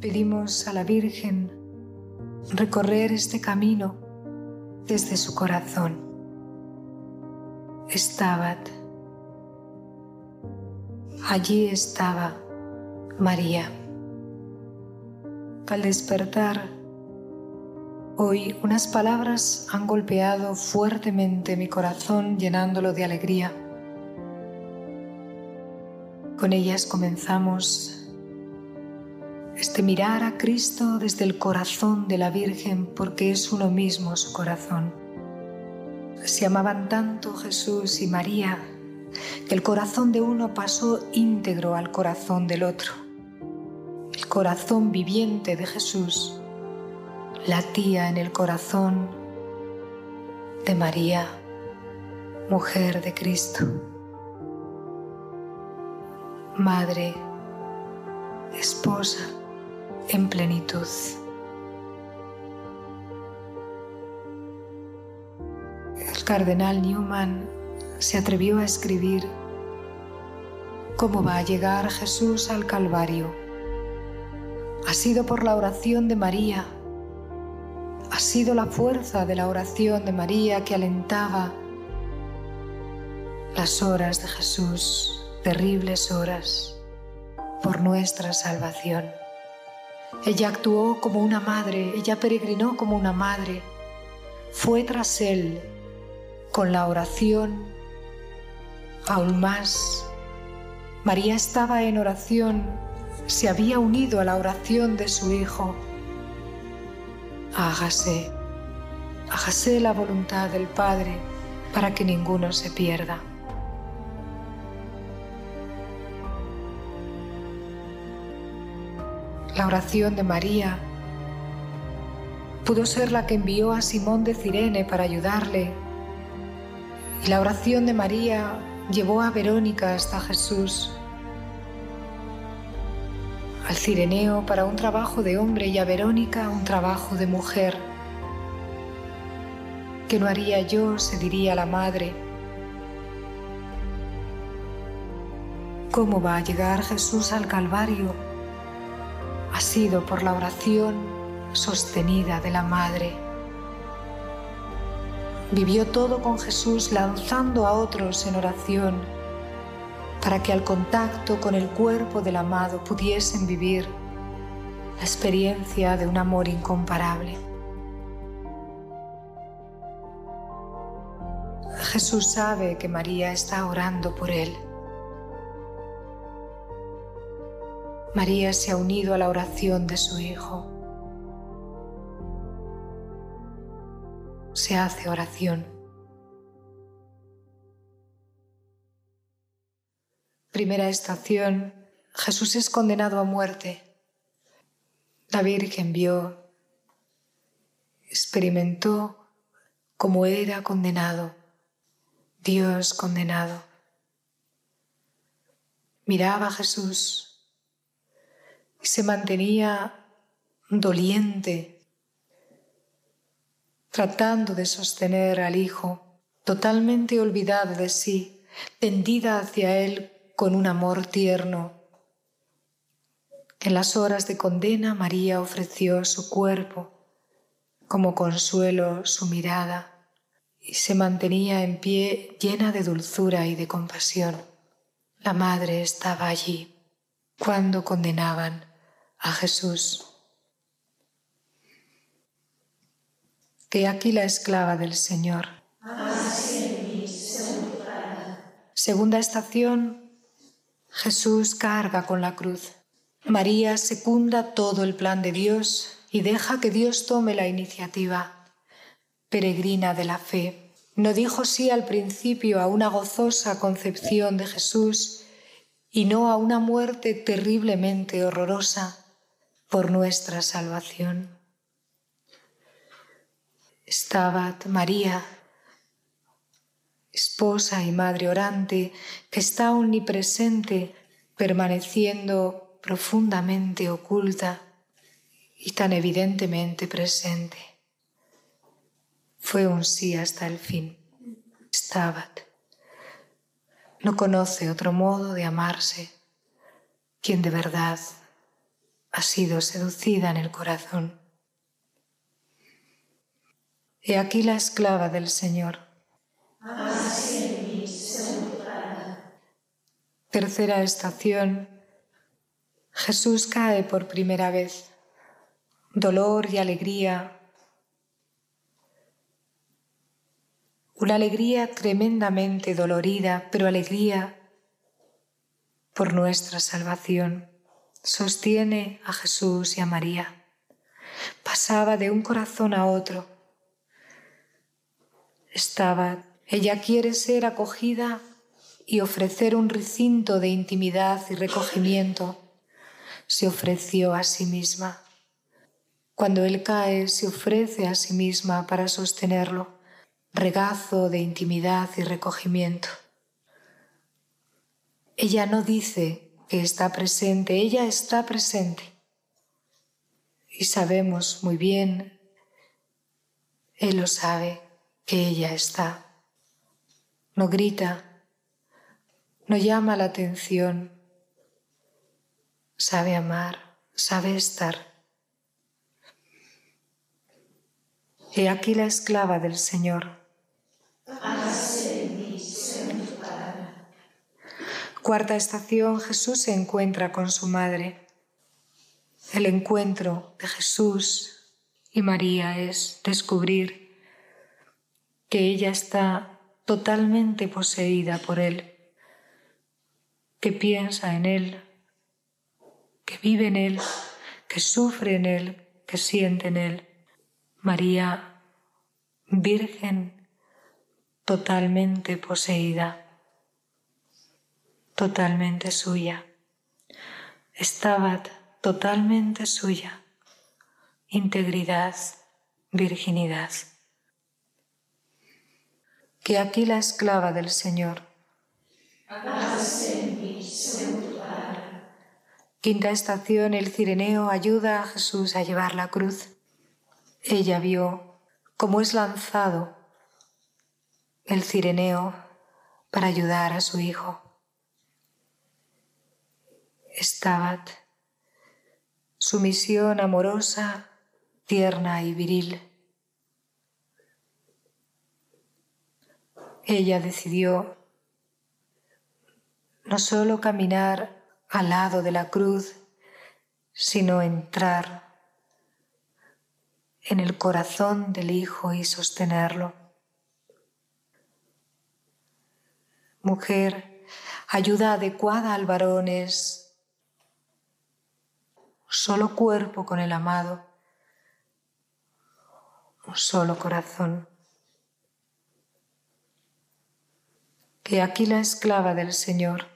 pedimos a la Virgen recorrer este camino desde su corazón. Estaba, allí estaba María. Al despertar, hoy unas palabras han golpeado fuertemente mi corazón llenándolo de alegría. Con ellas comenzamos este mirar a Cristo desde el corazón de la Virgen porque es uno mismo su corazón. Se amaban tanto Jesús y María que el corazón de uno pasó íntegro al corazón del otro. El corazón viviente de Jesús latía en el corazón de María, mujer de Cristo. Madre, esposa, en plenitud. El cardenal Newman se atrevió a escribir cómo va a llegar Jesús al Calvario. Ha sido por la oración de María, ha sido la fuerza de la oración de María que alentaba las horas de Jesús, terribles horas, por nuestra salvación. Ella actuó como una madre, ella peregrinó como una madre, fue tras él con la oración aún más. María estaba en oración, se había unido a la oración de su Hijo. Hágase, hágase la voluntad del Padre para que ninguno se pierda. La oración de María pudo ser la que envió a Simón de Cirene para ayudarle. Y la oración de María llevó a Verónica hasta Jesús, al Cireneo para un trabajo de hombre y a Verónica un trabajo de mujer. ¿Qué no haría yo? se diría la madre. ¿Cómo va a llegar Jesús al Calvario? Ha sido por la oración sostenida de la Madre. Vivió todo con Jesús lanzando a otros en oración para que al contacto con el cuerpo del amado pudiesen vivir la experiencia de un amor incomparable. Jesús sabe que María está orando por él. María se ha unido a la oración de su Hijo. Se hace oración. Primera estación, Jesús es condenado a muerte. La Virgen vio, experimentó cómo era condenado, Dios condenado. Miraba a Jesús se mantenía doliente, tratando de sostener al hijo, totalmente olvidada de sí, tendida hacia él con un amor tierno. En las horas de condena María ofreció su cuerpo, como consuelo su mirada, y se mantenía en pie llena de dulzura y de compasión. La madre estaba allí cuando condenaban a Jesús. Que aquí la esclava del Señor. Segunda estación, Jesús carga con la cruz. María secunda todo el plan de Dios y deja que Dios tome la iniciativa. Peregrina de la fe, no dijo sí al principio a una gozosa concepción de Jesús y no a una muerte terriblemente horrorosa por nuestra salvación. Estaba María, esposa y madre orante, que está omnipresente, permaneciendo profundamente oculta y tan evidentemente presente. Fue un sí hasta el fin. Stabat. No conoce otro modo de amarse quien de verdad ha sido seducida en el corazón. He aquí la esclava del Señor. Tercera estación. Jesús cae por primera vez. Dolor y alegría. Una alegría tremendamente dolorida, pero alegría por nuestra salvación. Sostiene a Jesús y a María. Pasaba de un corazón a otro. Estaba, ella quiere ser acogida y ofrecer un recinto de intimidad y recogimiento. Se ofreció a sí misma. Cuando él cae, se ofrece a sí misma para sostenerlo, regazo de intimidad y recogimiento. Ella no dice está presente, ella está presente. Y sabemos muy bien, Él lo sabe, que ella está. No grita, no llama la atención, sabe amar, sabe estar. He aquí la esclava del Señor Cuarta estación, Jesús se encuentra con su madre. El encuentro de Jesús y María es descubrir que ella está totalmente poseída por Él, que piensa en Él, que vive en Él, que sufre en Él, que siente en Él. María, Virgen, totalmente poseída totalmente suya. Estaba totalmente suya. Integridad, virginidad. Que aquí la esclava del Señor. Quinta estación, el cireneo ayuda a Jesús a llevar la cruz. Ella vio cómo es lanzado el cireneo para ayudar a su hijo. Stabat, sumisión amorosa, tierna y viril. Ella decidió no solo caminar al lado de la cruz, sino entrar en el corazón del Hijo y sostenerlo. Mujer, ayuda adecuada al varón es solo cuerpo con el amado, un solo corazón. Que aquí la esclava del Señor.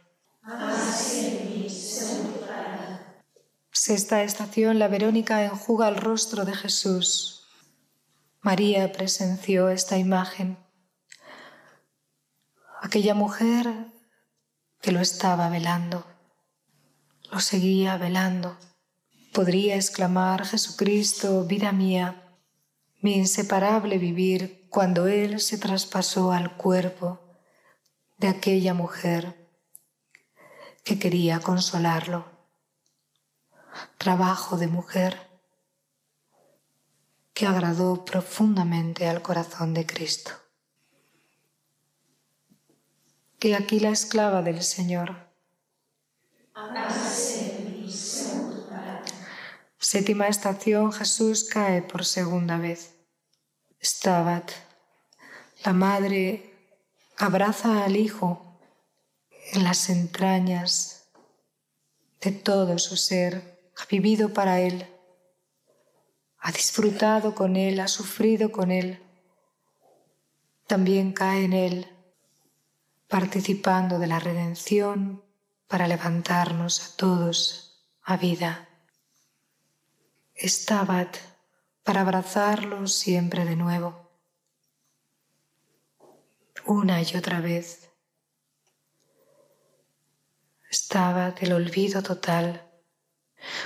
Sexta estación, la Verónica enjuga el rostro de Jesús. María presenció esta imagen. Aquella mujer que lo estaba velando, lo seguía velando podría exclamar Jesucristo, vida mía, mi inseparable vivir cuando Él se traspasó al cuerpo de aquella mujer que quería consolarlo. Trabajo de mujer que agradó profundamente al corazón de Cristo. Que aquí la esclava del Señor. Séptima estación, Jesús cae por segunda vez. Stabat. La madre abraza al hijo en las entrañas de todo su ser, ha vivido para él, ha disfrutado con él, ha sufrido con él, también cae en él, participando de la redención para levantarnos a todos a vida. Stabat para abrazarlo siempre de nuevo, una y otra vez. Stabat el olvido total,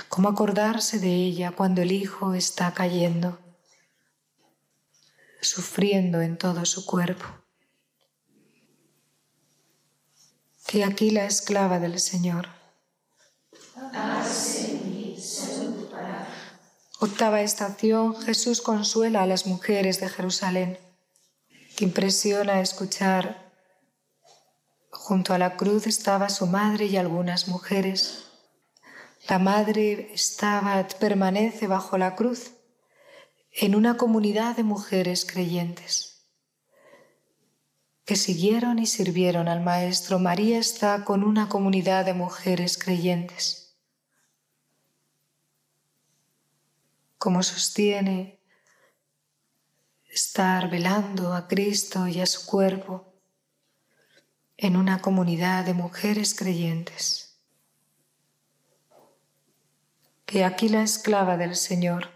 como acordarse de ella cuando el hijo está cayendo, sufriendo en todo su cuerpo. Que aquí la esclava del Señor. Octava estación, Jesús consuela a las mujeres de Jerusalén. Qué impresiona escuchar. Junto a la cruz estaba su madre y algunas mujeres. La madre estaba, permanece bajo la cruz en una comunidad de mujeres creyentes que siguieron y sirvieron al Maestro. María está con una comunidad de mujeres creyentes. Como sostiene estar velando a Cristo y a su cuerpo en una comunidad de mujeres creyentes. Que aquí la esclava del Señor.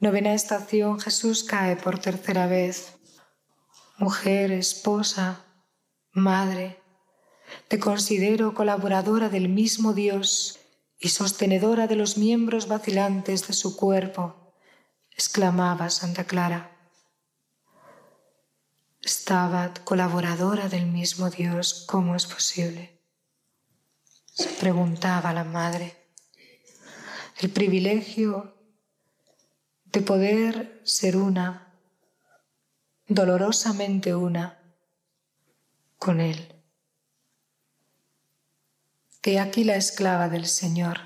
Novena estación, Jesús cae por tercera vez. Mujer, esposa, madre, te considero colaboradora del mismo Dios y sostenedora de los miembros vacilantes de su cuerpo, exclamaba Santa Clara. Estaba colaboradora del mismo Dios, ¿cómo es posible? Se preguntaba la madre. El privilegio de poder ser una, dolorosamente una, con Él que aquí la esclava del Señor.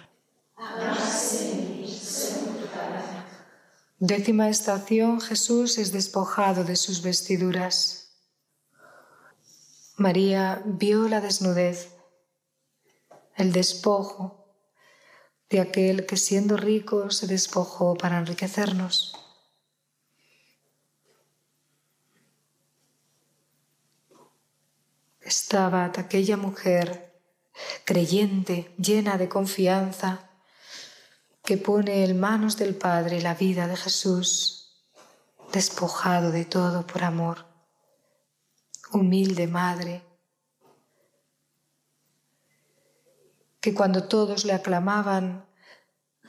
Décima estación, Jesús es despojado de sus vestiduras. María vio la desnudez, el despojo de aquel que siendo rico se despojó para enriquecernos. Estaba aquella mujer creyente, llena de confianza, que pone en manos del Padre la vida de Jesús, despojado de todo por amor, humilde madre, que cuando todos le aclamaban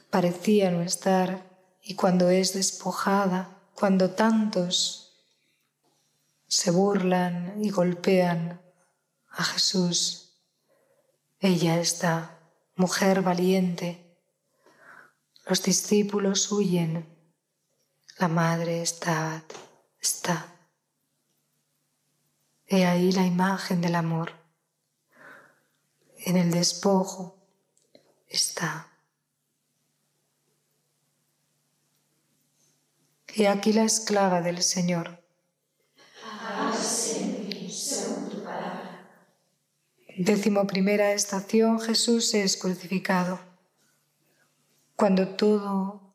parecía no estar y cuando es despojada, cuando tantos se burlan y golpean a Jesús, ella está, mujer valiente. Los discípulos huyen. La madre está, está. He ahí la imagen del amor. En el despojo está. Y aquí la esclava del Señor. Décimo primera estación, Jesús es crucificado. Cuando todo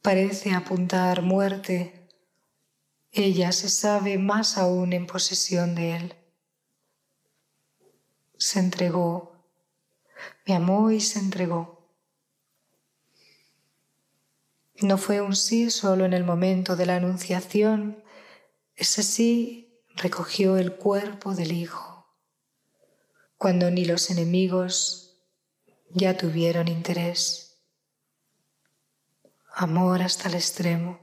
parece apuntar muerte, ella se sabe más aún en posesión de Él. Se entregó, me amó y se entregó. No fue un sí solo en el momento de la anunciación, ese sí recogió el cuerpo del Hijo cuando ni los enemigos ya tuvieron interés. Amor hasta el extremo.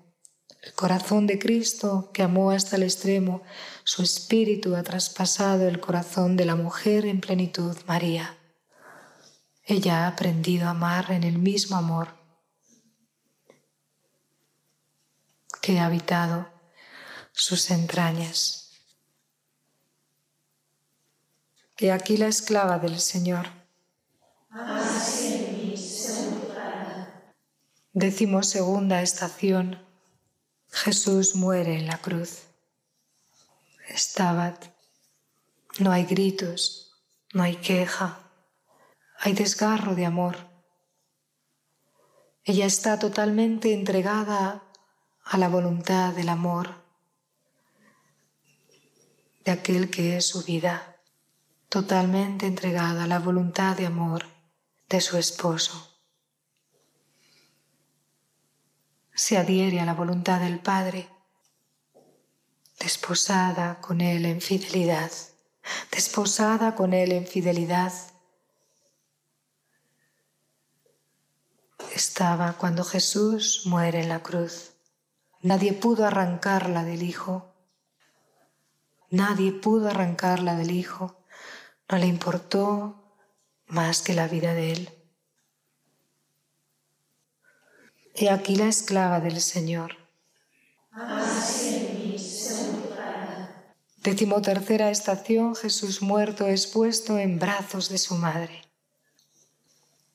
El corazón de Cristo que amó hasta el extremo, su espíritu ha traspasado el corazón de la mujer en plenitud, María. Ella ha aprendido a amar en el mismo amor que ha habitado sus entrañas. Que aquí la esclava del Señor. Décimo segunda estación. Jesús muere en la cruz. Estaba. No hay gritos, no hay queja, hay desgarro de amor. Ella está totalmente entregada a la voluntad del amor de aquel que es su vida totalmente entregada a la voluntad de amor de su esposo. Se adhiere a la voluntad del Padre, desposada con Él en fidelidad, desposada con Él en fidelidad. Estaba cuando Jesús muere en la cruz. Nadie pudo arrancarla del Hijo. Nadie pudo arrancarla del Hijo no le importó más que la vida de él. He aquí la esclava del Señor. Decimotercera estación, Jesús muerto es puesto en brazos de su madre.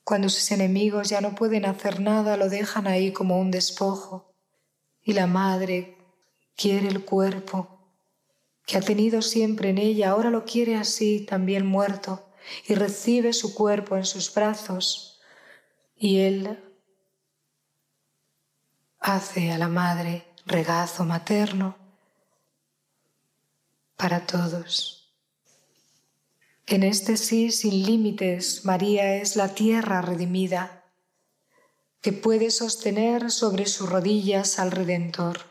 Cuando sus enemigos ya no pueden hacer nada, lo dejan ahí como un despojo y la madre quiere el cuerpo que ha tenido siempre en ella, ahora lo quiere así, también muerto, y recibe su cuerpo en sus brazos. Y él hace a la madre regazo materno para todos. En este sí sin límites, María es la tierra redimida que puede sostener sobre sus rodillas al Redentor.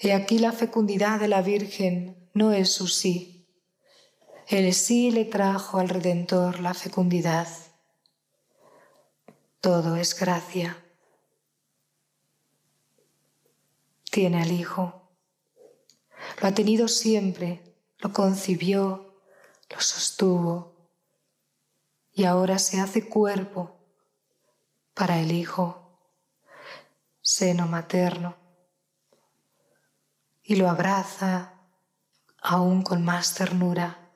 He aquí la fecundidad de la Virgen no es su sí. El sí le trajo al Redentor la fecundidad todo es gracia. Tiene al Hijo. Lo ha tenido siempre, lo concibió, lo sostuvo y ahora se hace cuerpo para el Hijo, seno materno, y lo abraza aún con más ternura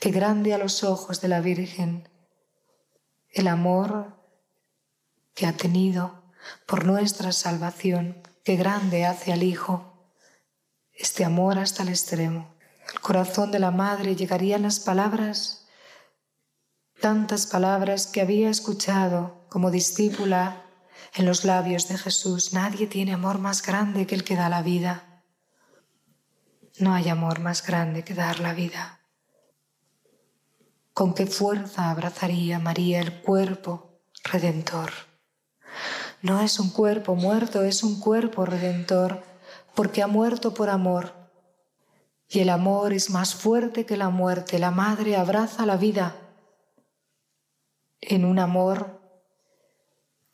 que grande a los ojos de la Virgen el amor que ha tenido por nuestra salvación, que grande hace al Hijo este amor hasta el extremo. El corazón de la madre llegarían las palabras, tantas palabras que había escuchado como discípula en los labios de Jesús. Nadie tiene amor más grande que el que da la vida. No hay amor más grande que dar la vida. Con qué fuerza abrazaría María el cuerpo redentor. No es un cuerpo muerto, es un cuerpo redentor, porque ha muerto por amor. Y el amor es más fuerte que la muerte. La madre abraza la vida en un amor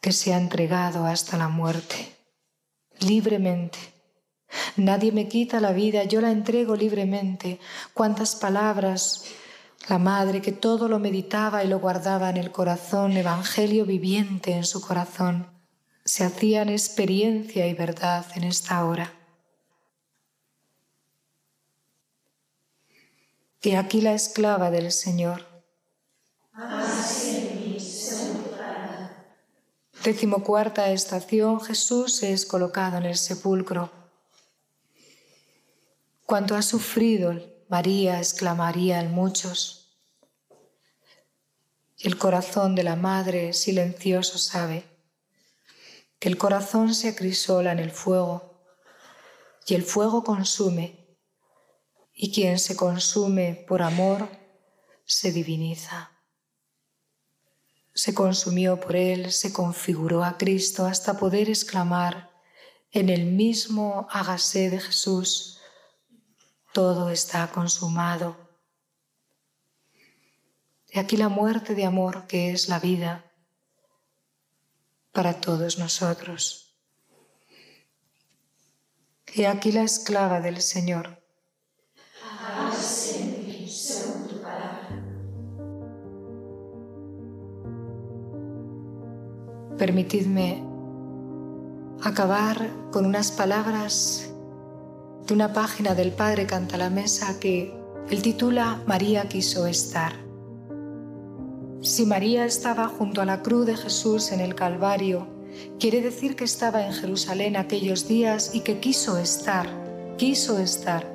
que se ha entregado hasta la muerte, libremente. Nadie me quita la vida, yo la entrego libremente. Cuántas palabras la madre que todo lo meditaba y lo guardaba en el corazón, evangelio viviente en su corazón se hacían experiencia y verdad en esta hora. Y aquí la esclava del Señor. Décimo cuarta estación, Jesús es colocado en el sepulcro. Cuanto ha sufrido María, exclamaría en muchos. El corazón de la madre silencioso sabe el corazón se acrisola en el fuego y el fuego consume y quien se consume por amor se diviniza. Se consumió por él, se configuró a Cristo hasta poder exclamar en el mismo hágase de Jesús, todo está consumado. Y aquí la muerte de amor que es la vida para todos nosotros. Y aquí la esclava del Señor. Permitidme acabar con unas palabras de una página del Padre Canta la Mesa que el titula María quiso estar. Si María estaba junto a la cruz de Jesús en el Calvario, quiere decir que estaba en Jerusalén aquellos días y que quiso estar, quiso estar.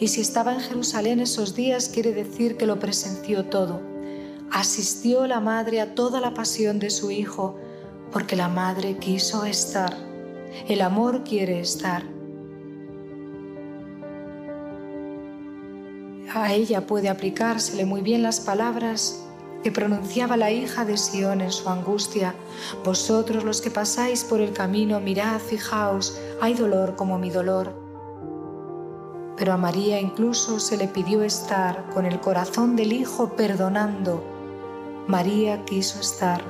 Y si estaba en Jerusalén esos días, quiere decir que lo presenció todo. Asistió la madre a toda la pasión de su hijo, porque la madre quiso estar. El amor quiere estar. A ella puede aplicársele muy bien las palabras que pronunciaba la hija de Sión en su angustia, Vosotros los que pasáis por el camino, mirad, fijaos, hay dolor como mi dolor. Pero a María incluso se le pidió estar con el corazón del Hijo perdonando. María quiso estar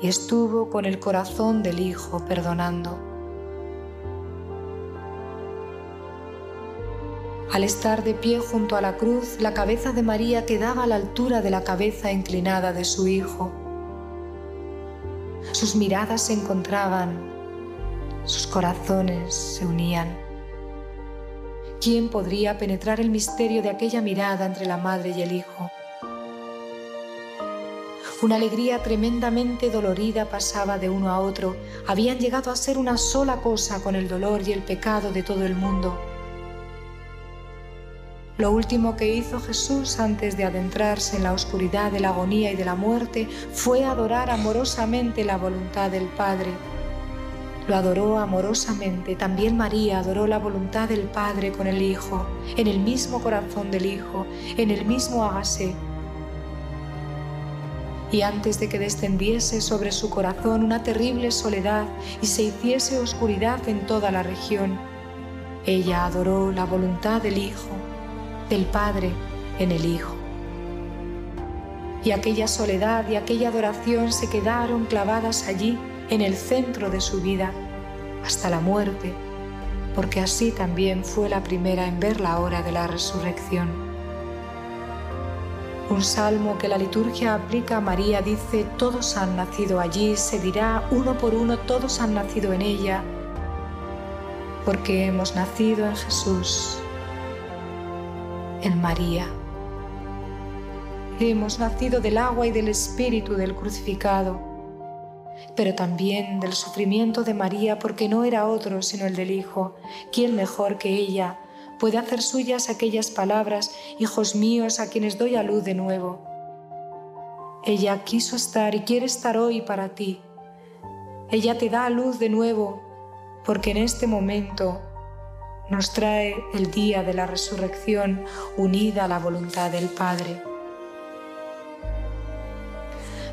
y estuvo con el corazón del Hijo perdonando. Al estar de pie junto a la cruz, la cabeza de María quedaba a la altura de la cabeza inclinada de su Hijo. Sus miradas se encontraban, sus corazones se unían. ¿Quién podría penetrar el misterio de aquella mirada entre la madre y el hijo? Una alegría tremendamente dolorida pasaba de uno a otro. Habían llegado a ser una sola cosa con el dolor y el pecado de todo el mundo. Lo último que hizo Jesús antes de adentrarse en la oscuridad de la agonía y de la muerte fue adorar amorosamente la voluntad del Padre. Lo adoró amorosamente. También María adoró la voluntad del Padre con el Hijo, en el mismo corazón del Hijo, en el mismo hágase y antes de que descendiese sobre su corazón una terrible soledad y se hiciese oscuridad en toda la región, ella adoró la voluntad del Hijo, del Padre en el Hijo. Y aquella soledad y aquella adoración se quedaron clavadas allí en el centro de su vida hasta la muerte, porque así también fue la primera en ver la hora de la resurrección. Un salmo que la liturgia aplica a María dice, todos han nacido allí, se dirá uno por uno, todos han nacido en ella, porque hemos nacido en Jesús, en María. Hemos nacido del agua y del espíritu del crucificado, pero también del sufrimiento de María porque no era otro sino el del Hijo, quien mejor que ella puede hacer suyas aquellas palabras, hijos míos a quienes doy a luz de nuevo. Ella quiso estar y quiere estar hoy para ti. Ella te da a luz de nuevo porque en este momento nos trae el día de la resurrección unida a la voluntad del Padre.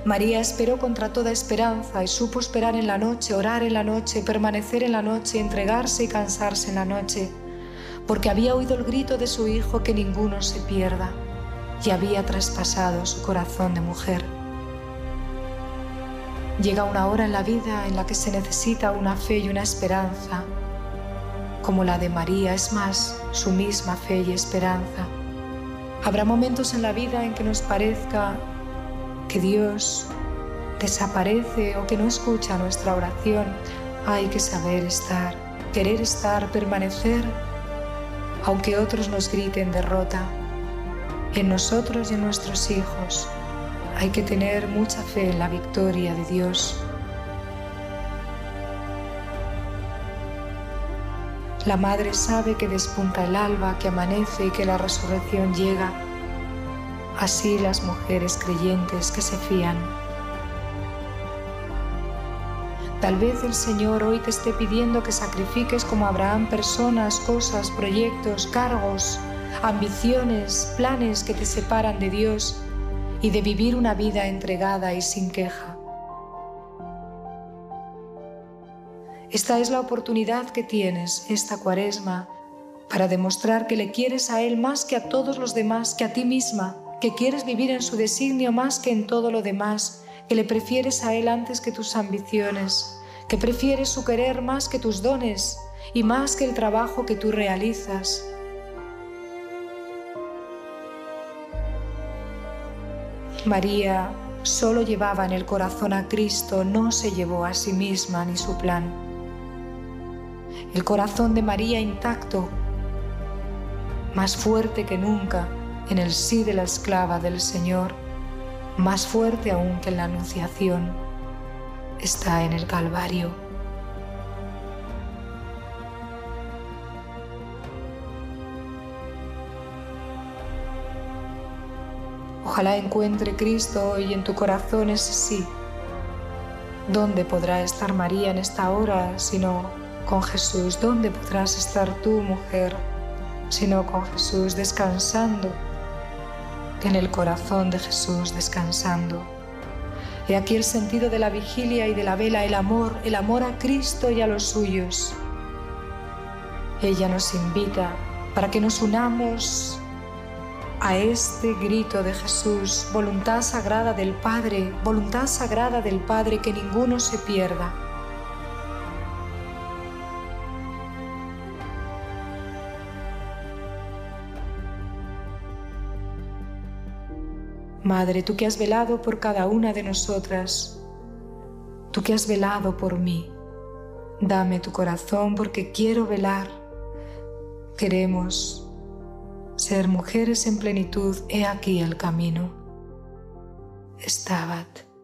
María esperó contra toda esperanza y supo esperar en la noche, orar en la noche, permanecer en la noche, entregarse y cansarse en la noche porque había oído el grito de su hijo que ninguno se pierda y había traspasado su corazón de mujer. Llega una hora en la vida en la que se necesita una fe y una esperanza, como la de María es más su misma fe y esperanza. Habrá momentos en la vida en que nos parezca que Dios desaparece o que no escucha nuestra oración. Hay que saber estar, querer estar, permanecer aunque otros nos griten derrota. En nosotros y en nuestros hijos hay que tener mucha fe en la victoria de Dios. La madre sabe que despunta el alba, que amanece y que la resurrección llega. Así las mujeres creyentes que se fían. Tal vez el Señor hoy te esté pidiendo que sacrifiques como Abraham personas, cosas, proyectos, cargos, ambiciones, planes que te separan de Dios y de vivir una vida entregada y sin queja. Esta es la oportunidad que tienes esta cuaresma para demostrar que le quieres a Él más que a todos los demás, que a ti misma, que quieres vivir en su designio más que en todo lo demás, que le prefieres a Él antes que tus ambiciones que prefieres su querer más que tus dones y más que el trabajo que tú realizas. María solo llevaba en el corazón a Cristo, no se llevó a sí misma ni su plan. El corazón de María intacto, más fuerte que nunca en el sí de la esclava del Señor, más fuerte aún que en la Anunciación está en el Calvario. Ojalá encuentre Cristo hoy en tu corazón ese sí. ¿Dónde podrá estar María en esta hora sino con Jesús? ¿Dónde podrás estar tú, mujer, sino con Jesús descansando? En el corazón de Jesús descansando. He aquí el sentido de la vigilia y de la vela, el amor, el amor a Cristo y a los suyos. Ella nos invita para que nos unamos a este grito de Jesús, voluntad sagrada del Padre, voluntad sagrada del Padre, que ninguno se pierda. Madre, tú que has velado por cada una de nosotras, tú que has velado por mí, dame tu corazón porque quiero velar. Queremos ser mujeres en plenitud, he aquí el camino. Stabat.